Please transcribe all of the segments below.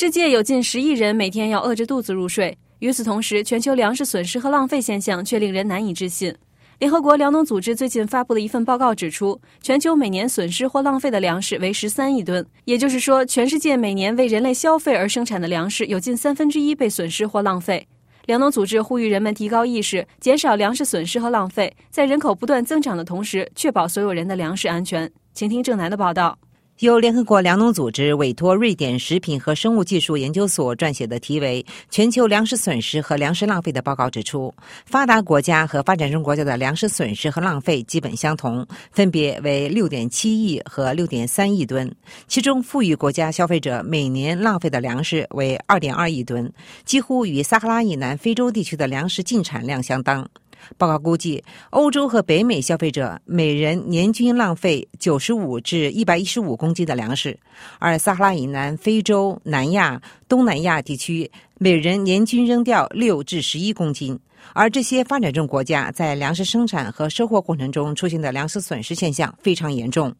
世界有近十亿人每天要饿着肚子入睡。与此同时，全球粮食损失和浪费现象却令人难以置信。联合国粮农组织最近发布的一份报告指出，全球每年损失或浪费的粮食为十三亿吨，也就是说，全世界每年为人类消费而生产的粮食有近三分之一被损失或浪费。粮农组织呼吁人们提高意识，减少粮食损失和浪费，在人口不断增长的同时，确保所有人的粮食安全。请听郑楠的报道。由联合国粮农组织委托瑞典食品和生物技术研究所撰写的题为《全球粮食损失和粮食浪费》的报告指出，发达国家和发展中国家的粮食损失和浪费基本相同，分别为六点七亿和六点三亿吨。其中，富裕国家消费者每年浪费的粮食为二点二亿吨，几乎与撒哈拉以南非洲地区的粮食净产量相当。报告估计，欧洲和北美消费者每人年均浪费九十五至一百一十五公斤的粮食，而撒哈拉以南非洲、南亚、东南亚地区每人年均扔掉六至十一公斤。而这些发展中国家在粮食生产和收获过程中出现的粮食损失现象非常严重。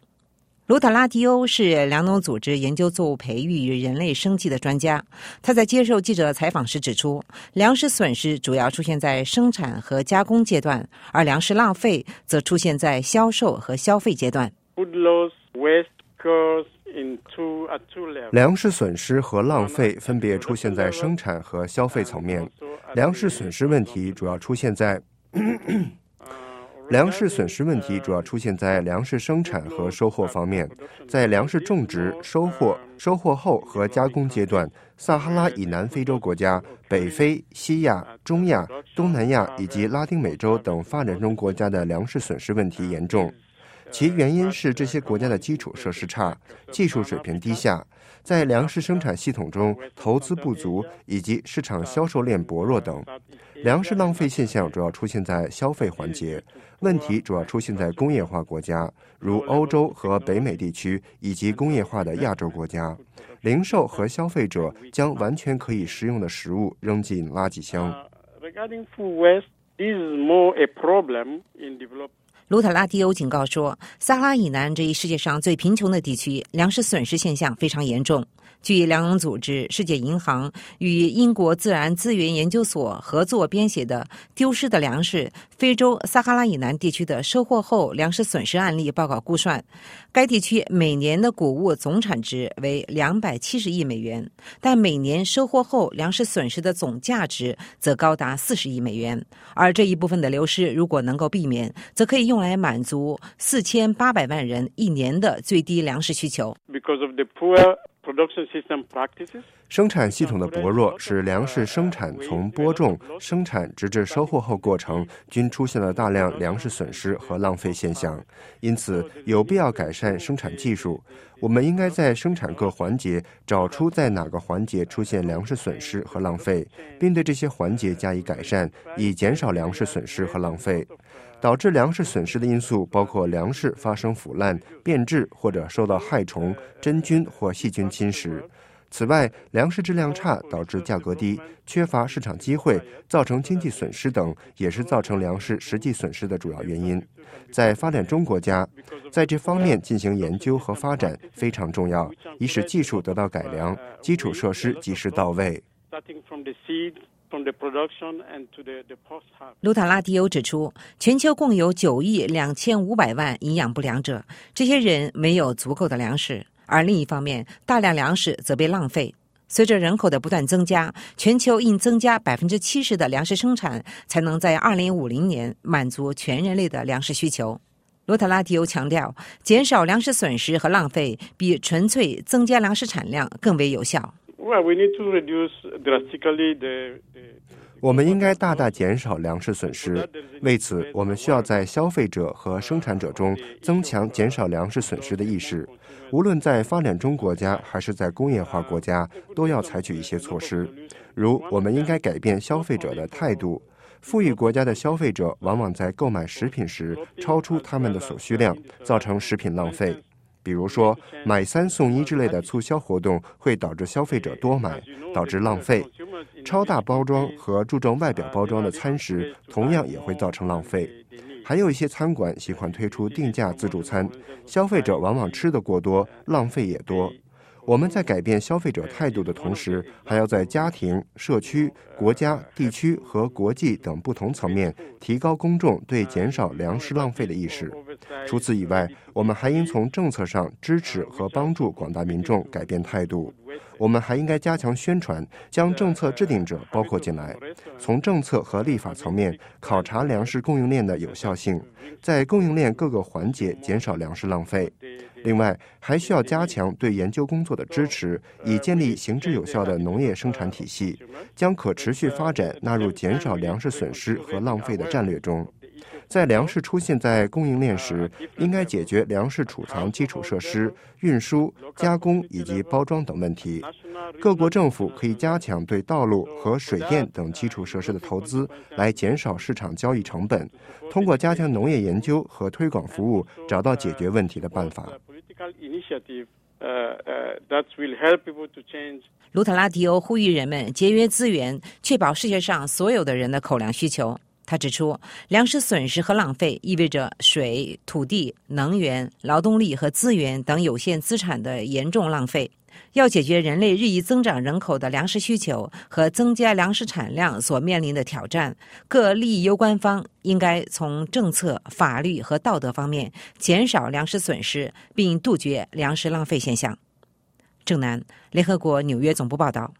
卢塔拉迪欧是粮农组织研究作物培育与人类生计的专家。他在接受记者采访时指出，粮食损失主要出现在生产和加工阶段，而粮食浪费则出现在销售和消费阶段。粮食损失和浪费分别出现在生产和消费层面。粮食损失问题主要出现在。粮食损失问题主要出现在粮食生产和收获方面。在粮食种植、收获、收获后和加工阶段，撒哈拉以南非洲国家、北非、西亚、中亚、东南亚以及拉丁美洲等发展中国家的粮食损失问题严重。其原因是这些国家的基础设施差、技术水平低下，在粮食生产系统中投资不足以及市场销售链薄弱等。粮食浪费现象主要出现在消费环节，问题主要出现在工业化国家，如欧洲和北美地区以及工业化的亚洲国家。零售和消费者将完全可以食用的食物扔进垃圾箱。卢塔拉蒂欧警告说，撒哈拉以南这一世界上最贫穷的地区，粮食损失现象非常严重。据粮农组织、世界银行与英国自然资源研究所合作编写的《丢失的粮食：非洲撒哈拉以南地区的收获后粮食损失案例》报告估算，该地区每年的谷物总产值为两百七十亿美元，但每年收获后粮食损失的总价值则高达四十亿美元。而这一部分的流失，如果能够避免，则可以用来满足四千八百万人一年的最低粮食需求。生产系统的薄弱，使粮食生产从播种、生产直至收获后过程均出现了大量粮食损失和浪费现象。因此，有必要改善生产技术。我们应该在生产各环节找出在哪个环节出现粮食损失和浪费，并对这些环节加以改善，以减少粮食损失和浪费。导致粮食损失的因素包括粮食发生腐烂、变质或者受到害虫、真菌或细菌侵蚀。此外，粮食质量差导致价格低、缺乏市场机会、造成经济损失等，也是造成粮食实际损失的主要原因。在发展中国家，在这方面进行研究和发展非常重要，以使技术得到改良，基础设施及时到位。卢塔拉迪欧指出，全球共有九亿两千五百万营养不良者，这些人没有足够的粮食，而另一方面，大量粮食则被浪费。随着人口的不断增加，全球应增加百分之七十的粮食生产，才能在二零五零年满足全人类的粮食需求。罗塔拉迪欧强调，减少粮食损失和浪费，比纯粹增加粮食产量更为有效。我们应该大大减少粮食损失。为此，我们需要在消费者和生产者中增强减少粮食损失的意识。无论在发展中国家还是在工业化国家，都要采取一些措施。如，我们应该改变消费者的态度。富裕国家的消费者往往在购买食品时超出他们的所需量，造成食品浪费。比如说，买三送一之类的促销活动会导致消费者多买，导致浪费。超大包装和注重外表包装的餐食同样也会造成浪费。还有一些餐馆喜欢推出定价自助餐，消费者往往吃得过多，浪费也多。我们在改变消费者态度的同时，还要在家庭、社区、国家、地区和国际等不同层面提高公众对减少粮食浪费的意识。除此以外，我们还应从政策上支持和帮助广大民众改变态度。我们还应该加强宣传，将政策制定者包括进来，从政策和立法层面考察粮食供应链的有效性，在供应链各个环节减少粮食浪费。另外，还需要加强对研究工作的支持，以建立行之有效的农业生产体系，将可持续发展纳入减少粮食损失和浪费的战略中。在粮食出现在供应链时，应该解决粮食储藏基础设施、运输、加工以及包装等问题。各国政府可以加强对道路和水电等基础设施的投资，来减少市场交易成本。通过加强农业研究和推广服务，找到解决问题的办法。卢特拉迪欧呼吁人们节约资源，确保世界上所有的人的口粮需求。他指出，粮食损失和浪费意味着水、土地、能源、劳动力和资源等有限资产的严重浪费。要解决人类日益增长人口的粮食需求和增加粮食产量所面临的挑战，各利益攸关方应该从政策、法律和道德方面减少粮食损失，并杜绝粮食浪费现象。郑南，联合国纽约总部报道。